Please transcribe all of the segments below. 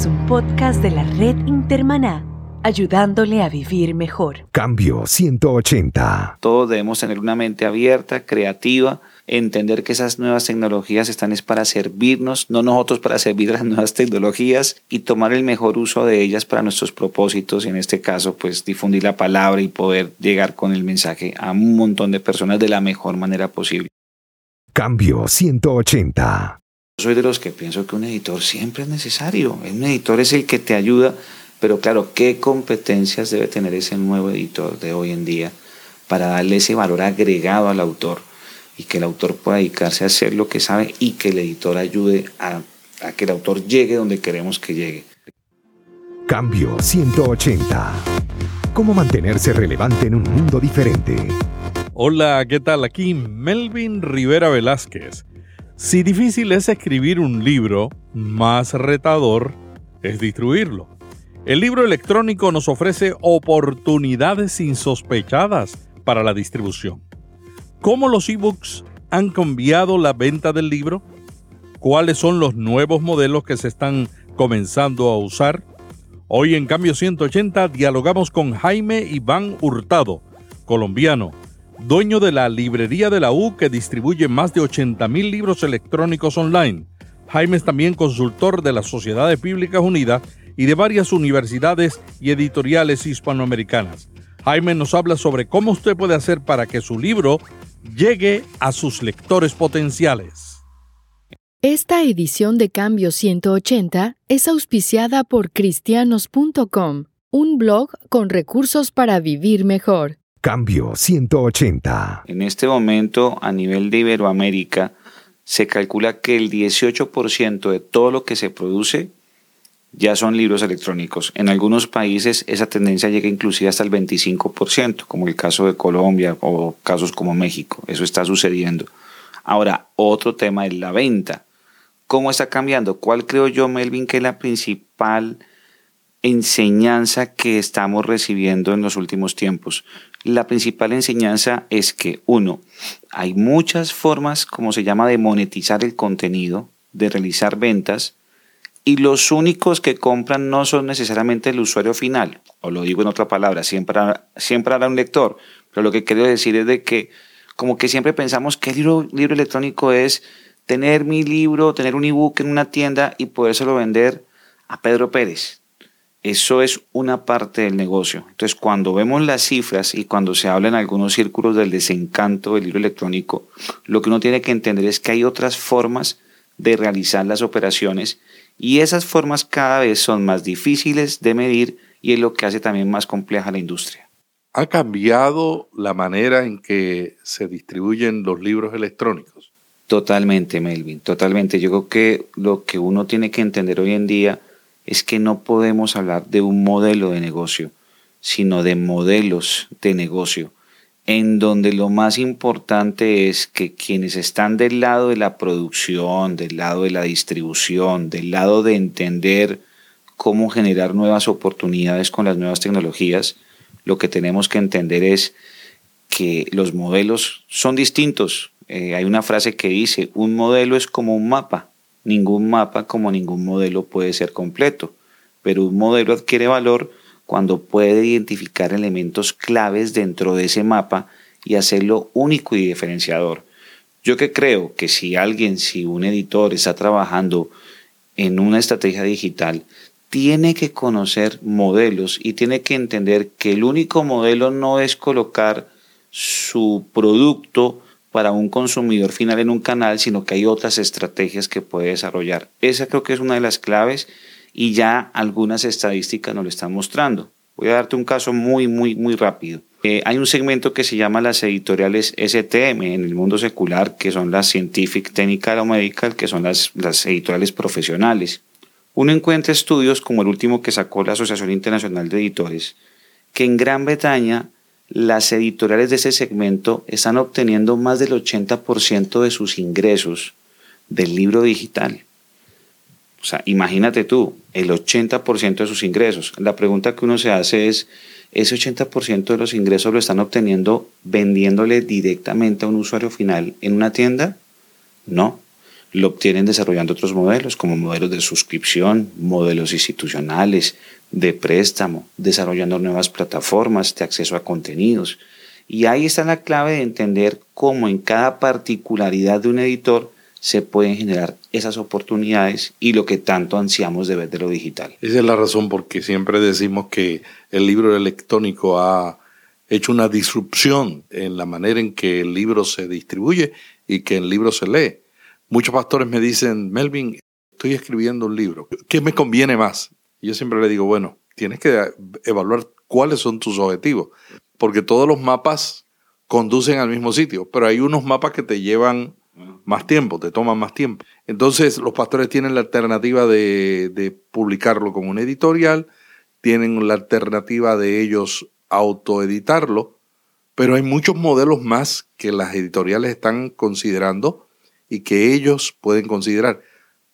es un podcast de la red Intermaná, ayudándole a vivir mejor. Cambio 180. Todos debemos tener una mente abierta, creativa, entender que esas nuevas tecnologías están es para servirnos, no nosotros para servir las nuevas tecnologías y tomar el mejor uso de ellas para nuestros propósitos, y en este caso pues difundir la palabra y poder llegar con el mensaje a un montón de personas de la mejor manera posible. Cambio 180. Soy de los que pienso que un editor siempre es necesario. Un editor es el que te ayuda, pero claro, ¿qué competencias debe tener ese nuevo editor de hoy en día para darle ese valor agregado al autor y que el autor pueda dedicarse a hacer lo que sabe y que el editor ayude a, a que el autor llegue donde queremos que llegue? Cambio 180. ¿Cómo mantenerse relevante en un mundo diferente? Hola, ¿qué tal? Aquí Melvin Rivera Velázquez. Si difícil es escribir un libro, más retador es distribuirlo. El libro electrónico nos ofrece oportunidades insospechadas para la distribución. ¿Cómo los ebooks han cambiado la venta del libro? ¿Cuáles son los nuevos modelos que se están comenzando a usar? Hoy en Cambio 180 dialogamos con Jaime Iván Hurtado, colombiano, dueño de la librería de la U que distribuye más de 80.000 libros electrónicos online. Jaime es también consultor de las Sociedades Bíblicas Unidas y de varias universidades y editoriales hispanoamericanas. Jaime nos habla sobre cómo usted puede hacer para que su libro llegue a sus lectores potenciales. Esta edición de Cambio 180 es auspiciada por cristianos.com, un blog con recursos para vivir mejor. Cambio 180. En este momento, a nivel de Iberoamérica, se calcula que el 18% de todo lo que se produce ya son libros electrónicos. En algunos países esa tendencia llega inclusive hasta el 25%, como el caso de Colombia o casos como México. Eso está sucediendo. Ahora, otro tema es la venta. ¿Cómo está cambiando? ¿Cuál creo yo, Melvin, que es la principal enseñanza que estamos recibiendo en los últimos tiempos? La principal enseñanza es que, uno, hay muchas formas, como se llama, de monetizar el contenido, de realizar ventas, y los únicos que compran no son necesariamente el usuario final, o lo digo en otra palabra, siempre, siempre habrá un lector, pero lo que quiero decir es de que como que siempre pensamos que el libro, electrónico es tener mi libro, tener un ebook en una tienda y podérselo vender a Pedro Pérez. Eso es una parte del negocio. Entonces, cuando vemos las cifras y cuando se habla en algunos círculos del desencanto del libro electrónico, lo que uno tiene que entender es que hay otras formas de realizar las operaciones y esas formas cada vez son más difíciles de medir y es lo que hace también más compleja la industria. ¿Ha cambiado la manera en que se distribuyen los libros electrónicos? Totalmente, Melvin, totalmente. Yo creo que lo que uno tiene que entender hoy en día es que no podemos hablar de un modelo de negocio, sino de modelos de negocio, en donde lo más importante es que quienes están del lado de la producción, del lado de la distribución, del lado de entender cómo generar nuevas oportunidades con las nuevas tecnologías, lo que tenemos que entender es que los modelos son distintos. Eh, hay una frase que dice, un modelo es como un mapa Ningún mapa como ningún modelo puede ser completo, pero un modelo adquiere valor cuando puede identificar elementos claves dentro de ese mapa y hacerlo único y diferenciador. Yo que creo que si alguien, si un editor está trabajando en una estrategia digital, tiene que conocer modelos y tiene que entender que el único modelo no es colocar su producto para un consumidor final en un canal, sino que hay otras estrategias que puede desarrollar. Esa creo que es una de las claves y ya algunas estadísticas nos lo están mostrando. Voy a darte un caso muy, muy, muy rápido. Eh, hay un segmento que se llama las editoriales STM en el mundo secular, que son las Scientific, Technical o Medical, que son las, las editoriales profesionales. Uno encuentra estudios como el último que sacó la Asociación Internacional de Editores, que en Gran Bretaña las editoriales de ese segmento están obteniendo más del 80% de sus ingresos del libro digital. O sea, imagínate tú, el 80% de sus ingresos. La pregunta que uno se hace es, ¿ese 80% de los ingresos lo están obteniendo vendiéndole directamente a un usuario final en una tienda? No. Lo obtienen desarrollando otros modelos, como modelos de suscripción, modelos institucionales, de préstamo, desarrollando nuevas plataformas de acceso a contenidos. Y ahí está la clave de entender cómo en cada particularidad de un editor se pueden generar esas oportunidades y lo que tanto ansiamos de ver de lo digital. Esa es la razón por que siempre decimos que el libro electrónico ha hecho una disrupción en la manera en que el libro se distribuye y que el libro se lee. Muchos pastores me dicen, Melvin, estoy escribiendo un libro, ¿qué me conviene más? Yo siempre le digo, bueno, tienes que evaluar cuáles son tus objetivos, porque todos los mapas conducen al mismo sitio, pero hay unos mapas que te llevan más tiempo, te toman más tiempo. Entonces los pastores tienen la alternativa de, publicarlo como un editorial, tienen la alternativa de ellos autoeditarlo, pero hay muchos modelos más que las editoriales están considerando y que ellos pueden considerar.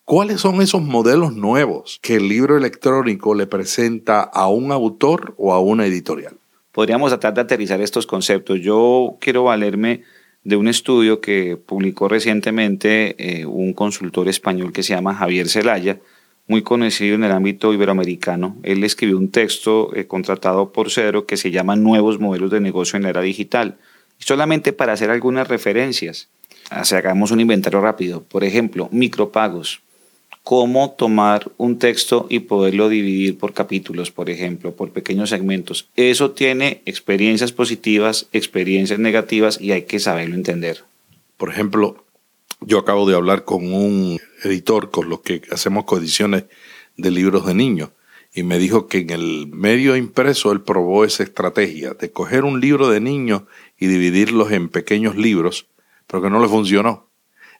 ¿Cuáles son esos modelos nuevos que el libro electrónico le presenta a un autor o a una editorial? Podríamos tratar de aterrizar estos conceptos. Yo quiero valerme de un estudio que publicó recientemente eh, un consultor español que se llama Javier Zelaya, muy conocido en el ámbito iberoamericano. Él escribió un texto eh, contratado por Cedro que se llama Nuevos modelos de negocio en la era digital. solamente para hacer algunas referencias, hagamos un inventario rápido. Por ejemplo, micropagos cómo tomar un texto y poderlo dividir por capítulos, por ejemplo, por pequeños segmentos. Eso tiene experiencias positivas, experiencias negativas y hay que saberlo entender. Por ejemplo, yo acabo de hablar con un editor con los que hacemos coediciones de libros de niños y me dijo que en el medio impreso él probó esa estrategia de coger un libro de niños y dividirlos en pequeños libros, pero que no le funcionó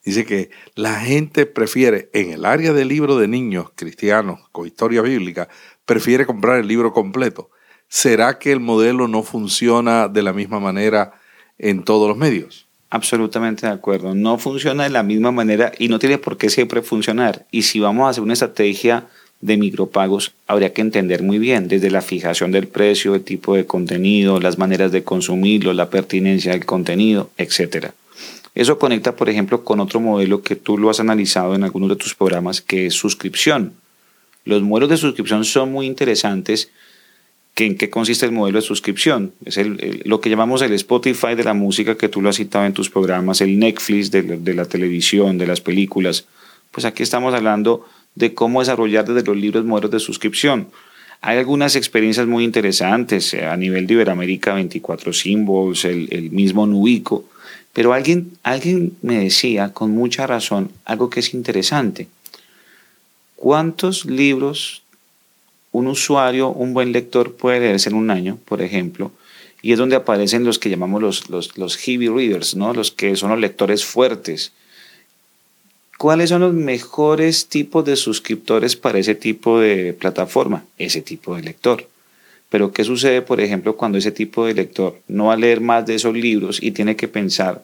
Dice que la gente prefiere, en el área del libro de niños cristianos con historia bíblica, prefiere comprar el libro completo. ¿Será que el modelo no funciona de la misma manera en todos los medios? Absolutamente de acuerdo. No funciona de la misma manera y no tiene por qué siempre funcionar. Y si vamos a hacer una estrategia de micropagos, habría que entender muy bien desde la fijación del precio, el tipo de contenido, las maneras de consumirlo, la pertinencia del contenido, etcétera. Eso conecta, por ejemplo, con otro modelo que tú lo has analizado en algunos de tus programas, que es suscripción. Los modelos de suscripción son muy interesantes. ¿En qué consiste el modelo de suscripción? Es lo que llamamos el Spotify de la música que tú lo has citado en tus programas, el Netflix de, la televisión, de las películas. Pues aquí estamos hablando de cómo desarrollar desde los libros modelos de suscripción. Hay algunas experiencias muy interesantes a nivel de Iberoamérica, 24 Symbols, el, el mismo Nubico, pero alguien, alguien me decía con mucha razón algo que es interesante. ¿Cuántos libros un usuario, un buen lector puede leerse en un año, por ejemplo? Y es donde aparecen los que llamamos los, los, los heavy readers, ¿no? los que son los lectores fuertes. ¿Cuáles son los mejores tipos de suscriptores para ese tipo de plataforma? Ese tipo de lector. Pero ¿qué sucede, por ejemplo, cuando ese tipo de lector no va a leer más de esos libros y tiene que pensar,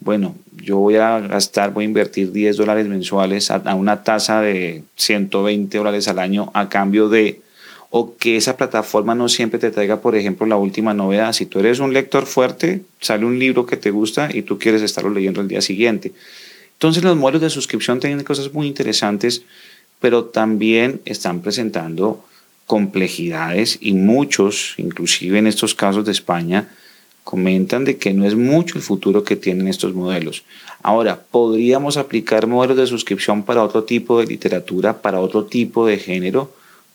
bueno, yo voy a gastar, voy a invertir 10 dólares mensuales a, una tasa de 120 dólares al año a cambio de, o que esa plataforma no siempre te traiga, por ejemplo, la última novedad. Si tú eres un lector fuerte, sale un libro que te gusta y tú quieres estarlo leyendo el día siguiente. Entonces los modelos de suscripción tienen cosas muy interesantes, pero también están presentando complejidades y muchos, inclusive en estos casos de España, comentan de que no es mucho el futuro que tienen estos modelos. Ahora, ¿podríamos aplicar modelos de suscripción para otro tipo de literatura, para otro tipo de género?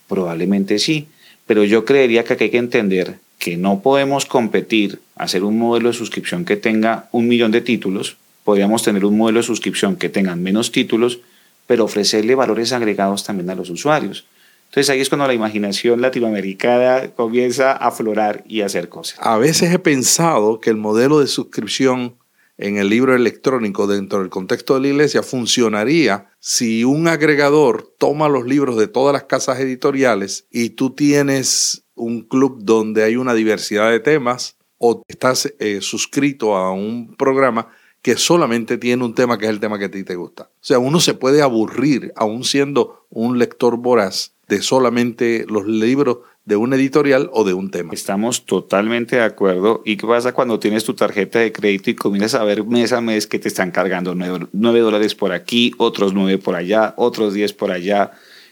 Probablemente sí, pero yo creería que hay que entender que no podemos competir, hacer un modelo de suscripción que tenga un millón de títulos, podríamos tener un modelo de suscripción que tenga menos títulos, pero ofrecerle valores agregados también a los usuarios. Entonces ahí es cuando la imaginación latinoamericana comienza a aflorar y a hacer cosas. A veces he pensado que el modelo de suscripción en el libro electrónico dentro del contexto de la iglesia funcionaría si un agregador toma los libros de todas las casas editoriales y tú tienes un club donde hay una diversidad de temas o estás eh, suscrito a un programa que solamente tiene un tema que es el tema que a ti te gusta. O sea, uno se puede aburrir aún siendo un lector voraz de solamente los libros de una editorial o de un tema. Estamos totalmente de acuerdo. ¿Y qué pasa cuando tienes tu tarjeta de crédito y comienzas a ver mes a mes que te están cargando 9, dólares por aquí, otros 9 por allá, otros 10 por allá,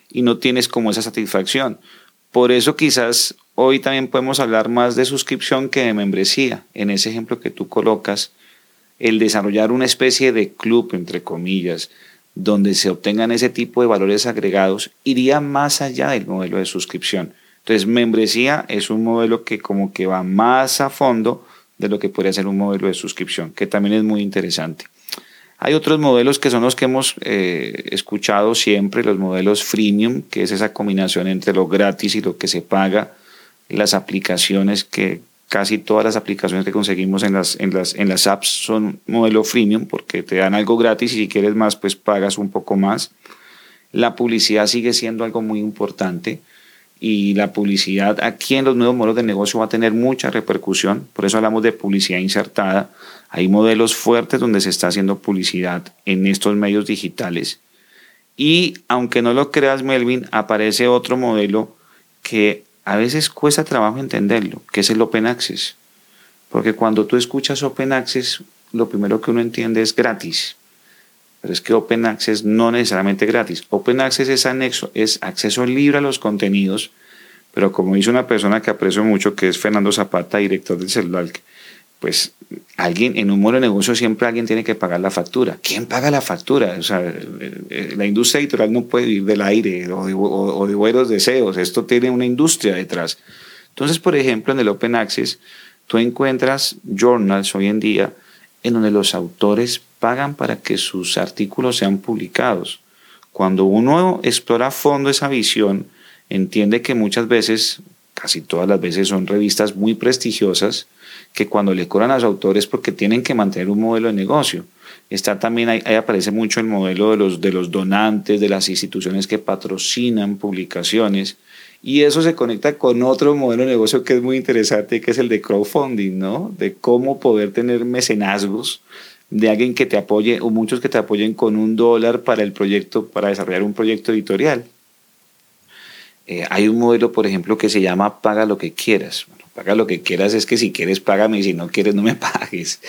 y no tienes como esa satisfacción? Por eso quizás hoy también podemos hablar más de suscripción que de membresía. En ese ejemplo que tú colocas, el desarrollar una especie de club, entre comillas, donde se obtengan ese tipo de valores agregados, iría más allá del modelo de suscripción entonces, membresía es un modelo que como que va más a fondo de lo que podría ser un modelo de suscripción, que también es muy interesante. Hay otros modelos que son los que hemos eh, escuchado siempre, los modelos freemium, que es esa combinación entre lo gratis y lo que se paga, las aplicaciones que casi todas las aplicaciones que conseguimos en las, en las, en las apps son modelo freemium porque te dan algo gratis y si quieres más pues pagas un poco más. La publicidad sigue siendo algo muy importante y la publicidad aquí en los nuevos modelos de negocio va a tener mucha repercusión, por eso hablamos de publicidad insertada. Hay modelos fuertes donde se está haciendo publicidad en estos medios digitales. Y aunque no lo creas, Melvin, aparece otro modelo que a veces cuesta trabajo entenderlo, que es el Open Access. Porque cuando tú escuchas Open Access, lo primero que uno entiende es gratis. Pero es que Open Access no necesariamente gratis. Open Access es anexo, es acceso libre a los contenidos, pero como dice una persona que aprecio mucho, que es Fernando Zapata, director del celular, pues alguien en un modo de negocio siempre alguien tiene que pagar la factura. ¿Quién paga la factura? O sea, eh, la industria editorial no puede vivir del aire o de, o de buenos deseos. Esto tiene una industria detrás. Entonces, por ejemplo, en el Open Access, tú encuentras journals hoy en día en donde los autores pagan para que sus artículos sean publicados. Cuando uno explora a fondo esa visión, entiende que muchas veces, casi todas las veces, son revistas muy prestigiosas que cuando le cobran a los autores porque tienen que mantener un modelo de negocio. Está también ahí, aparece mucho el modelo de los, de los donantes, de las instituciones que patrocinan publicaciones. Y eso se conecta con otro modelo de negocio que es muy interesante, que es el de crowdfunding, ¿no? De cómo poder tener mecenazgos de alguien que te apoye o muchos que te apoyen con un dólar para el proyecto, para desarrollar un proyecto editorial. Eh, hay un modelo, por ejemplo, que se llama paga lo que quieras. Paga lo que quieras es que si quieres págame y si no quieres no me pagues.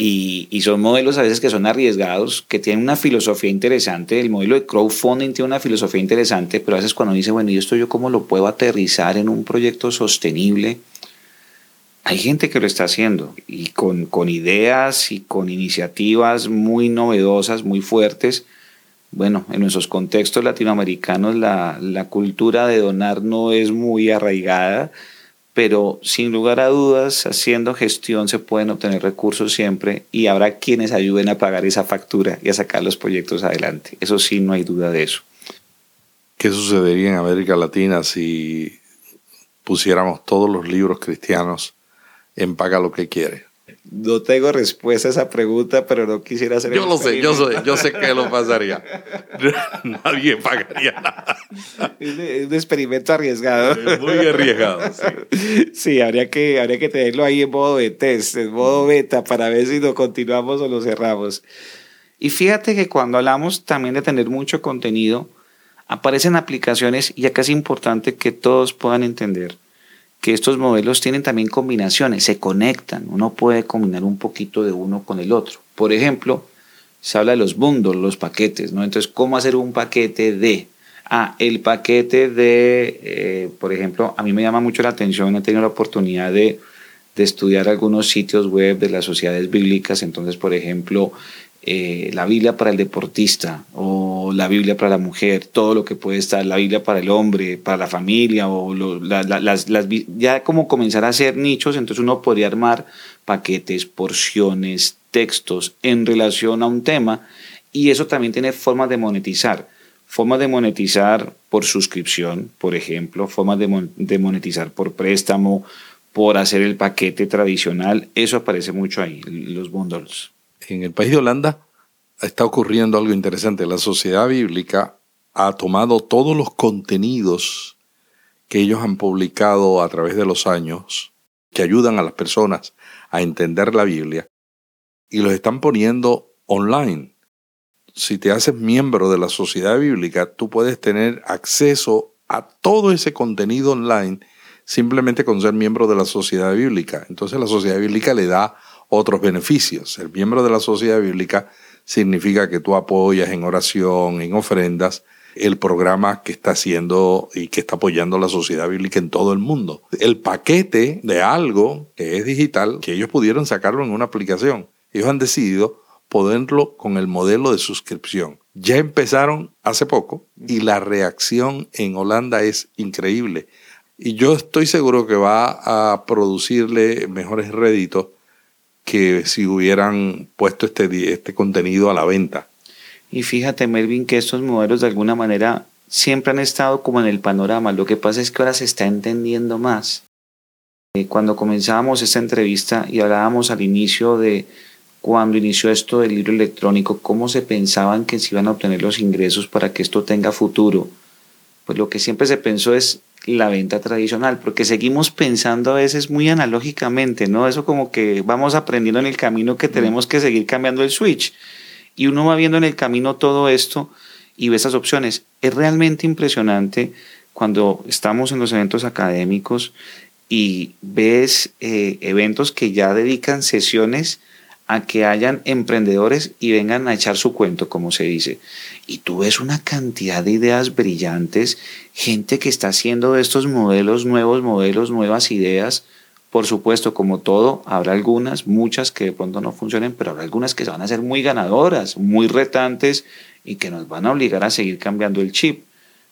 Y, y, son modelos a veces que son arriesgados, que tienen una filosofía interesante. El modelo de crowdfunding tiene una filosofía interesante, pero a veces cuando dice, bueno, ¿y esto yo cómo lo puedo aterrizar en un proyecto sostenible? Hay gente que lo está haciendo y con, con ideas y con iniciativas muy novedosas, muy fuertes. Bueno, en nuestros contextos latinoamericanos la, la cultura de donar no es muy arraigada pero sin lugar a dudas, haciendo gestión se pueden obtener recursos siempre y habrá quienes ayuden a pagar esa factura y a sacar los proyectos adelante. Eso sí, no hay duda de eso. ¿Qué sucedería en América Latina si pusiéramos todos los libros cristianos en Paga lo que quiere? No tengo respuesta a esa pregunta, pero no quisiera hacer Yo lo sé, yo sé, yo sé que lo pasaría. Nadie pagaría nada. Es un experimento arriesgado. muy arriesgado, sí. Sí, habría que, habría que tenerlo ahí en modo de test, en modo beta, para ver si lo continuamos o lo cerramos. Y fíjate que cuando hablamos también de tener mucho contenido, aparecen aplicaciones y acá es importante que todos puedan entender que estos modelos tienen también combinaciones, se conectan, uno puede combinar un poquito de uno con el otro. Por ejemplo, se habla de los bundles, los paquetes, ¿no? Entonces, ¿cómo hacer un paquete de? Ah, el paquete de, eh, por ejemplo, a mí me llama mucho la atención, he tenido la oportunidad de, de estudiar algunos sitios web de las sociedades bíblicas, entonces, por ejemplo, eh, la Biblia para el deportista o la Biblia para la mujer, todo lo que puede estar, la Biblia para el hombre, para la familia, o las, ya como comenzar a hacer nichos, entonces uno podría armar paquetes, porciones, textos en relación a un tema y eso también tiene formas de monetizar. Formas de monetizar por suscripción, por ejemplo, formas de monetizar por préstamo, por hacer el paquete tradicional, eso aparece mucho ahí, los bundles en el país de Holanda está ocurriendo algo interesante. La sociedad bíblica ha tomado todos los contenidos que ellos han publicado a través de los años, que ayudan a las personas a entender la Biblia, y los están poniendo online. Si te haces miembro de la sociedad bíblica, tú puedes tener acceso a todo ese contenido online simplemente con ser miembro de la sociedad bíblica. Entonces la sociedad bíblica le da otros beneficios. El miembro de la sociedad bíblica significa que tú apoyas en oración, en ofrendas, el programa que está haciendo y que está apoyando la sociedad bíblica en todo el mundo. El paquete de algo que es digital, que ellos pudieron sacarlo en una aplicación. Ellos han decidido ponerlo con el modelo de suscripción. Ya empezaron hace poco y la reacción en Holanda es increíble. Y yo estoy seguro que va a producirle mejores réditos que si hubieran puesto este, este contenido a la venta. Y fíjate, Melvin, que estos modelos de alguna manera siempre han estado como en el panorama. Lo que pasa es que ahora se está entendiendo más. Eh, cuando comenzábamos esta entrevista y hablábamos al inicio de cuando inició esto del libro electrónico, cómo se pensaban que se iban a obtener los ingresos para que esto tenga futuro. Pues lo que siempre se pensó es la venta tradicional, porque seguimos pensando a veces muy analógicamente, ¿no? Eso como que vamos aprendiendo en el camino que tenemos que seguir cambiando el switch. Y uno va viendo en el camino todo esto y ve esas opciones. Es realmente impresionante cuando estamos en los eventos académicos y ves eh, eventos que ya dedican sesiones a que hayan emprendedores y vengan a echar su cuento, como se dice. Y tú ves una cantidad de ideas brillantes, gente que está haciendo estos modelos, nuevos modelos, nuevas ideas. Por supuesto, como todo, habrá algunas, muchas que de pronto no funcionen, pero habrá algunas que van a ser muy ganadoras, muy retantes y que nos van a obligar a seguir cambiando el chip.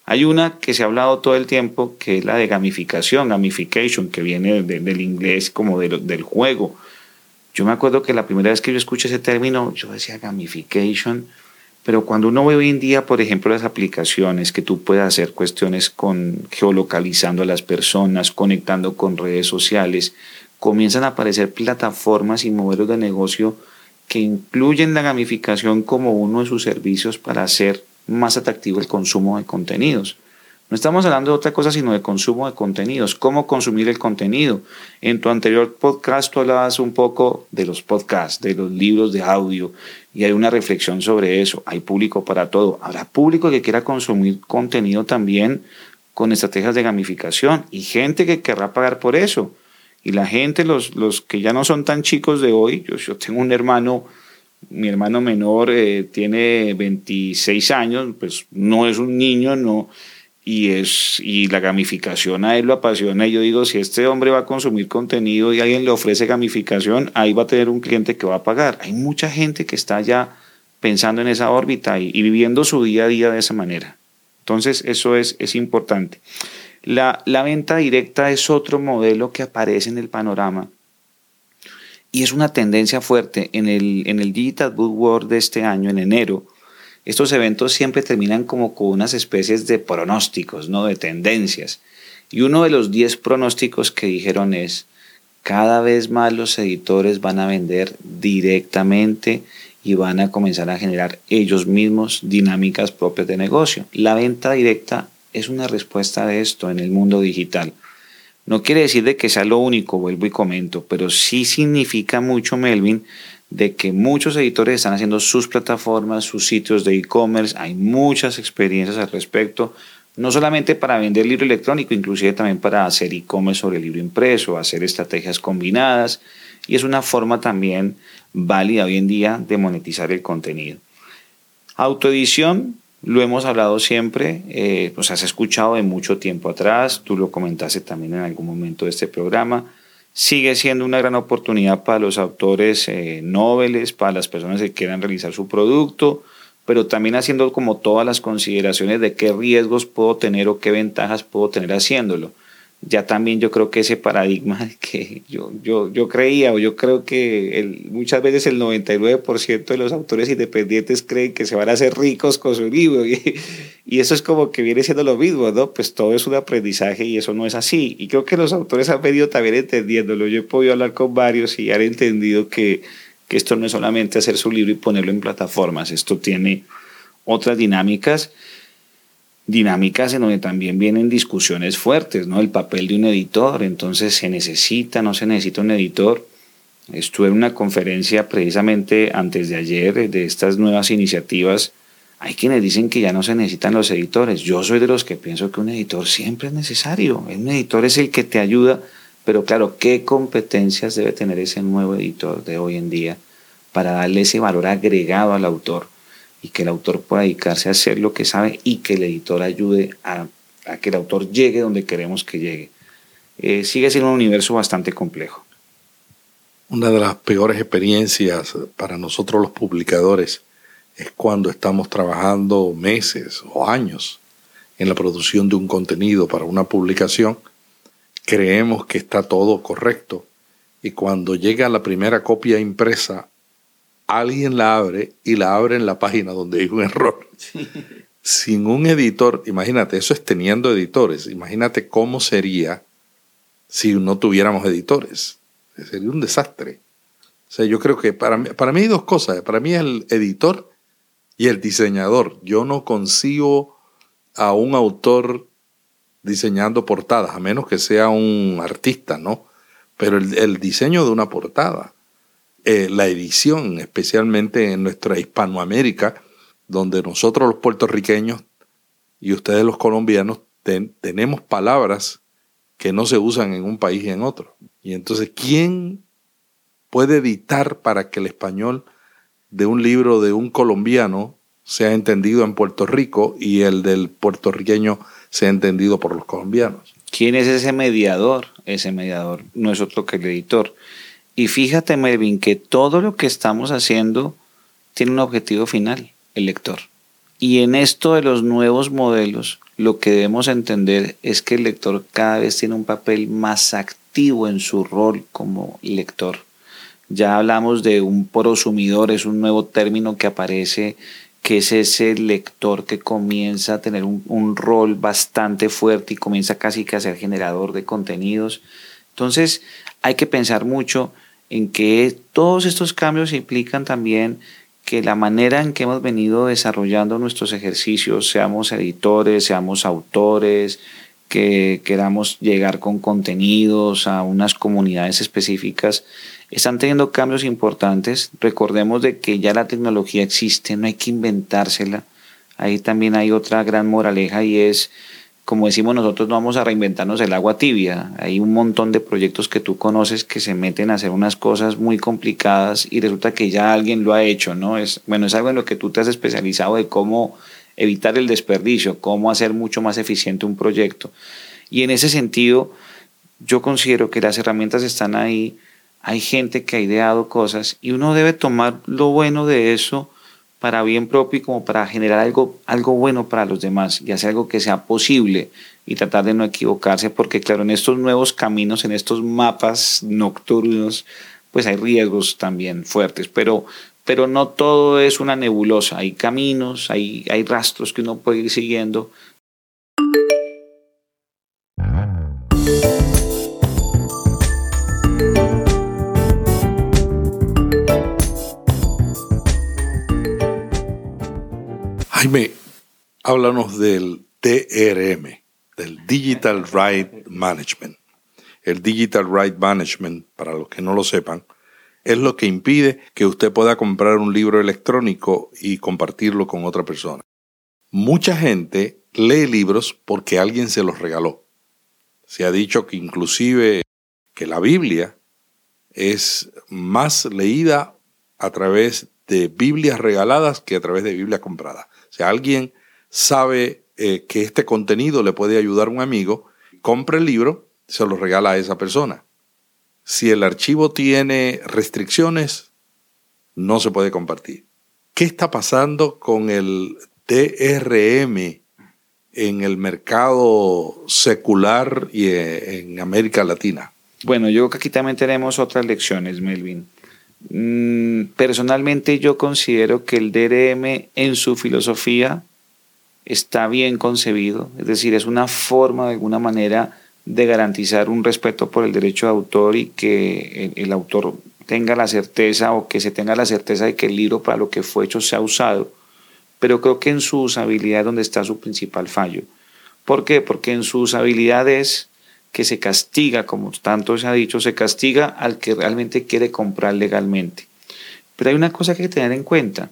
Hay una que se ha hablado todo el tiempo, que es la de gamificación, gamification, que viene del inglés como del juego yo me acuerdo que la primera vez que yo escuché ese término, yo decía gamification, pero cuando uno ve hoy en día, por ejemplo, las aplicaciones que tú puedes hacer cuestiones con geolocalizando a las personas, conectando con redes sociales, comienzan a aparecer plataformas y modelos de negocio que incluyen la gamificación como uno de sus servicios para hacer más atractivo el consumo de contenidos. No estamos hablando de otra cosa sino de consumo de contenidos, cómo consumir el contenido. En tu anterior podcast tú hablabas un poco de los podcasts, de los libros de audio y hay una reflexión sobre eso. Hay público para todo. Habrá público que quiera consumir contenido también con estrategias de gamificación y gente que querrá pagar por eso. Y la gente, los, los que ya no son tan chicos de hoy, yo, yo tengo un hermano, mi hermano menor eh, tiene 26 años, pues no es un niño, no y, es, y la gamificación a él lo apasiona. Y yo digo, si este hombre va a consumir contenido y alguien le ofrece gamificación, ahí va a tener un cliente que va a pagar. Hay mucha gente que está ya pensando en esa órbita y, viviendo su día a día de esa manera. Entonces, eso es, es importante. La, la venta directa es otro modelo que aparece en el panorama y es una tendencia fuerte. En el, en el Digital Book World de este año, en enero, estos eventos siempre terminan como con unas especies de pronósticos, ¿no? De tendencias. Y uno de los 10 pronósticos que dijeron es, cada vez más los editores van a vender directamente y van a comenzar a generar ellos mismos dinámicas propias de negocio. La venta directa es una respuesta de esto en el mundo digital. No quiere decir de que sea lo único, vuelvo y comento, pero sí significa mucho, Melvin, de que muchos editores están haciendo sus plataformas, sus sitios de e-commerce, hay muchas experiencias al respecto, no solamente para vender libro electrónico, inclusive también para hacer e-commerce sobre el libro impreso, hacer estrategias combinadas, y es una forma también válida hoy en día de monetizar el contenido. Autoedición, lo hemos hablado siempre, eh, nos has escuchado de mucho tiempo atrás, tú lo comentaste también en algún momento de este programa sigue siendo una gran oportunidad para los autores eh, para las personas que quieran realizar su producto, pero también haciendo como todas las consideraciones de qué riesgos puedo tener o qué ventajas puedo tener haciéndolo ya también yo creo que ese paradigma que yo, yo, yo creía o yo creo que muchas veces el 99% de los autores independientes creen que se van a hacer ricos con su libro y, y, eso es como que viene siendo lo mismo, ¿no? Pues todo es un aprendizaje y eso no es así. Y creo que los autores han venido también entendiéndolo. Yo he podido hablar con varios y han entendido que, que esto no es solamente hacer su libro y ponerlo en plataformas, esto tiene otras dinámicas dinámicas en donde también vienen discusiones fuertes, ¿no? El papel de un editor, entonces se necesita, no se necesita un editor. Estuve en una conferencia precisamente antes de ayer de estas nuevas iniciativas Hay quienes dicen que ya no se necesitan los editores. Yo soy de los que pienso que un editor siempre es necesario. Un editor es el que te ayuda, pero claro, ¿qué competencias debe tener ese nuevo editor de hoy en día para darle ese valor agregado al autor y que el autor pueda dedicarse a hacer lo que sabe y que el editor ayude a, que el autor llegue donde queremos que llegue? Eh, sigue siendo un universo bastante complejo. Una de las peores experiencias para nosotros los publicadores es cuando estamos trabajando meses o años en la producción de un contenido para una publicación, creemos que está todo correcto y cuando llega la primera copia impresa, alguien la abre y la abre en la página donde hay un error. Sin un editor, imagínate, eso es teniendo editores, imagínate cómo sería si no tuviéramos editores. Sería un desastre. O sea, yo creo que para mí, para mí hay dos cosas. Para mí el editor y el diseñador. Yo no consigo a un autor diseñando portadas, a menos que sea un artista, ¿no? Pero el, diseño de una portada, eh, la edición, especialmente en nuestra Hispanoamérica, donde nosotros los puertorriqueños y ustedes los colombianos tenemos palabras que no se usan en un país y en otro. Y entonces, ¿quién puede editar para que el español de un libro de un colombiano sea entendido en Puerto Rico y el del puertorriqueño sea entendido por los colombianos. ¿Quién es ese mediador? Ese mediador no es otro que el editor. Y fíjate, Melvin, que todo lo que estamos haciendo tiene un objetivo final, el lector. Y en esto de los nuevos modelos, lo que debemos entender es que el lector cada vez tiene un papel más activo en su rol como lector. Ya hablamos de un prosumidor, es un nuevo término que aparece, que es ese lector que comienza a tener un, rol bastante fuerte y comienza casi que a ser generador de contenidos. Entonces hay que pensar mucho en que todos estos cambios implican también que la manera en que hemos venido desarrollando nuestros ejercicios, seamos editores, seamos autores, que queramos llegar con contenidos a unas comunidades específicas, están teniendo cambios importantes. Recordemos de que ya la tecnología existe, no hay que inventársela. Ahí también hay otra gran moraleja y es, como decimos nosotros, no vamos a reinventarnos el agua tibia. Hay un montón de proyectos que tú conoces que se meten a hacer unas cosas muy complicadas y resulta que ya alguien lo ha hecho, ¿no? Es, bueno, es algo en lo que tú te has especializado de cómo evitar el desperdicio, cómo hacer mucho más eficiente un proyecto. Y en ese sentido, yo considero que las herramientas están ahí hay gente que ha ideado cosas y uno debe tomar lo bueno de eso para bien propio y como para generar algo, algo bueno para los demás y hacer algo que sea posible y tratar de no equivocarse porque claro, en estos nuevos caminos, en estos mapas nocturnos, pues hay riesgos también fuertes, pero, pero no todo es una nebulosa, hay caminos, hay, hay rastros que uno puede ir siguiendo Jaime, háblanos del DRM, del Digital Right Management. El Digital Right Management, para los que no lo sepan, es lo que impide que usted pueda comprar un libro electrónico y compartirlo con otra persona. Mucha gente lee libros porque alguien se los regaló. Se ha dicho que inclusive que la Biblia es más leída a través de Biblias regaladas que a través de Biblia comprada. Si alguien sabe eh, que este contenido le puede ayudar a un amigo, compra el libro, se lo regala a esa persona. Si el archivo tiene restricciones, no se puede compartir. ¿Qué está pasando con el DRM en el mercado secular y eh, en América Latina? Bueno, yo creo que aquí también tenemos otras lecciones, Melvin. Mm, personalmente yo considero que el DRM en su filosofía está bien concebido, es decir, es una forma de alguna manera de garantizar un respeto por el derecho de autor y que el, autor tenga la certeza o que se tenga la certeza de que el libro para lo que fue hecho se ha usado, pero creo que en su usabilidad es donde está su principal fallo. ¿Por qué? Porque en su usabilidad es que se castiga, como tanto se ha dicho, se castiga al que realmente quiere comprar legalmente. Pero hay una cosa que hay que tener en cuenta.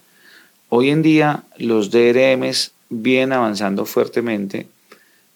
Hoy en día los DRMs vienen avanzando fuertemente.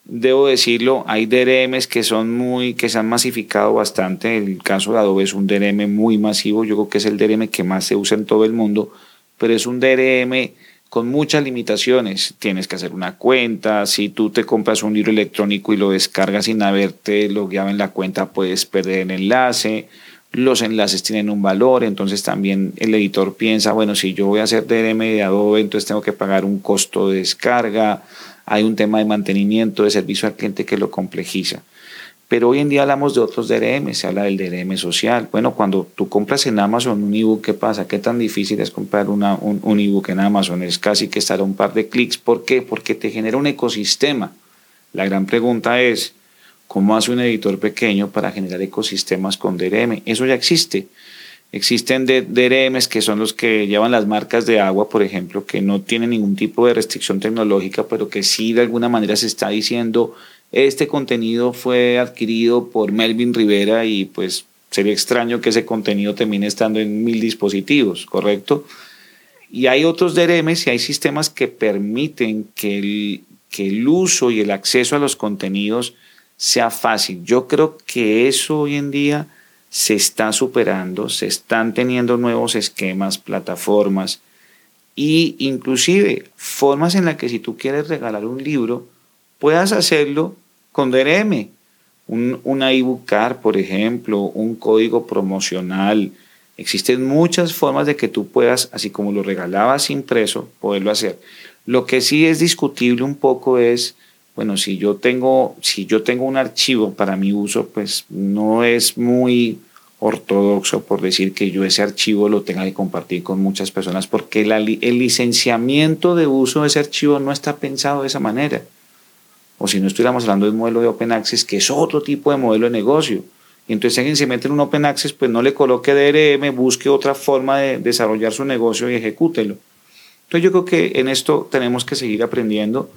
Debo decirlo, hay DRMs que son muy, que se han masificado bastante. El caso de Adobe es un DRM muy masivo. Yo creo que es el DRM que más se usa en todo el mundo, pero es un DRM con muchas limitaciones. Tienes que hacer una cuenta. Si tú te compras un libro electrónico y lo descargas sin haberte logueado en la cuenta, puedes perder el enlace los enlaces tienen un valor, entonces también el editor piensa, bueno, si yo voy a hacer DRM de Adobe, entonces tengo que pagar un costo de descarga, hay un tema de mantenimiento, de servicio al cliente que lo complejiza. Pero hoy en día hablamos de otros DRM, se habla del DRM social. Bueno, cuando tú compras en Amazon un ebook, ¿qué pasa? ¿Qué tan difícil es comprar un, un ebook en Amazon? Es casi que estar a un par de clics. ¿Por qué? Porque te genera un ecosistema. La gran pregunta es, ¿Cómo hace un editor pequeño para generar ecosistemas con DRM? Eso ya existe. Existen DRMs que son los que llevan las marcas de agua, por ejemplo, que no tienen ningún tipo de restricción tecnológica, pero que sí de alguna manera se está diciendo, este contenido fue adquirido por Melvin Rivera y pues sería extraño que ese contenido termine estando en mil dispositivos, ¿correcto? Y hay otros DRMs y hay sistemas que permiten que el, que el uso y el acceso a los contenidos sea fácil. Yo creo que eso hoy en día se está superando, se están teniendo nuevos esquemas, plataformas y inclusive formas en las que si tú quieres regalar un libro, puedas hacerlo con DRM. Un, una ebook por ejemplo, un código promocional. Existen muchas formas de que tú puedas, así como lo regalabas impreso, poderlo hacer. Lo que sí es discutible un poco es bueno, si yo tengo, si yo tengo un archivo para mi uso, pues no es muy ortodoxo por decir que yo ese archivo lo tenga que compartir con muchas personas, porque el licenciamiento de uso de ese archivo no está pensado de esa manera. O si no estuviéramos hablando de un modelo de Open Access, que es otro tipo de modelo de negocio. Y entonces alguien se mete en un Open Access, pues no le coloque DRM, busque otra forma de desarrollar su negocio y ejecútelo. Entonces yo creo que en esto tenemos que seguir aprendiendo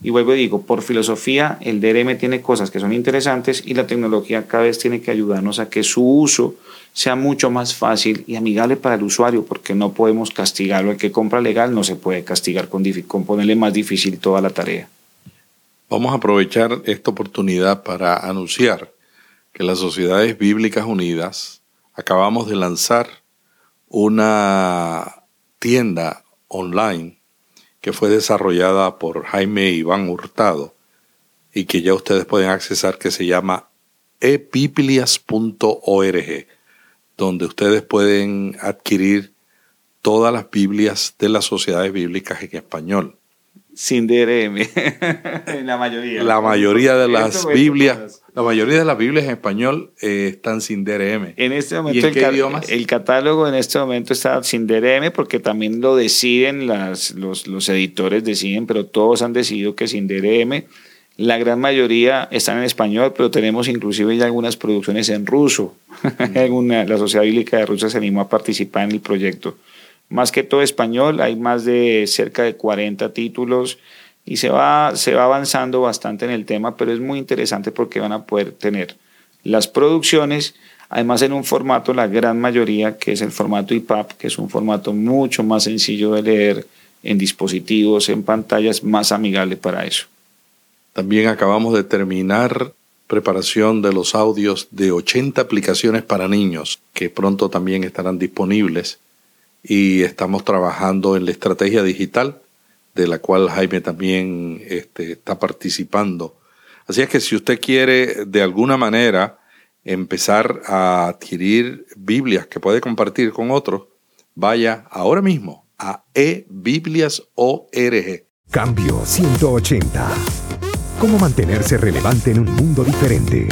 y vuelvo y digo, por filosofía, el DRM tiene cosas que son interesantes y la tecnología cada vez tiene que ayudarnos a que su uso sea mucho más fácil y amigable para el usuario, porque no podemos castigarlo. El que compra legal no se puede castigar con, con ponerle más difícil toda la tarea. Vamos a aprovechar esta oportunidad para anunciar que las Sociedades Bíblicas Unidas acabamos de lanzar una tienda online que fue desarrollada por Jaime Iván Hurtado y que ya ustedes pueden accesar, que se llama ebiblias.org, donde ustedes pueden adquirir todas las Biblias de las sociedades bíblicas en español. Sin DRM, la mayoría. La mayoría de las Biblias la mayoría de las Biblias en español eh, están sin DRM. En este momento, el, el, catálogo en este momento está sin DRM porque también lo deciden las, los, los, editores, deciden, pero todos han decidido que sin DRM. La gran mayoría están en español, pero tenemos inclusive ya algunas producciones en ruso. la Sociedad Bíblica de Rusia se animó a participar en el proyecto. Más que todo español, hay más de cerca de 40 títulos y se va, se va avanzando bastante en el tema, pero es muy interesante porque van a poder tener las producciones, además en un formato, la gran mayoría, que es el formato IPAP, que es un formato mucho más sencillo de leer en dispositivos, en pantallas, más amigable para eso. También acabamos de terminar preparación de los audios de 80 aplicaciones para niños, que pronto también estarán disponibles. Y estamos trabajando en la estrategia digital de la cual Jaime también este, está participando. Así es que si usted quiere de alguna manera empezar a adquirir Biblias que puede compartir con otros, vaya ahora mismo a ebiblias.org. Cambio 180. ¿Cómo mantenerse relevante en un mundo diferente?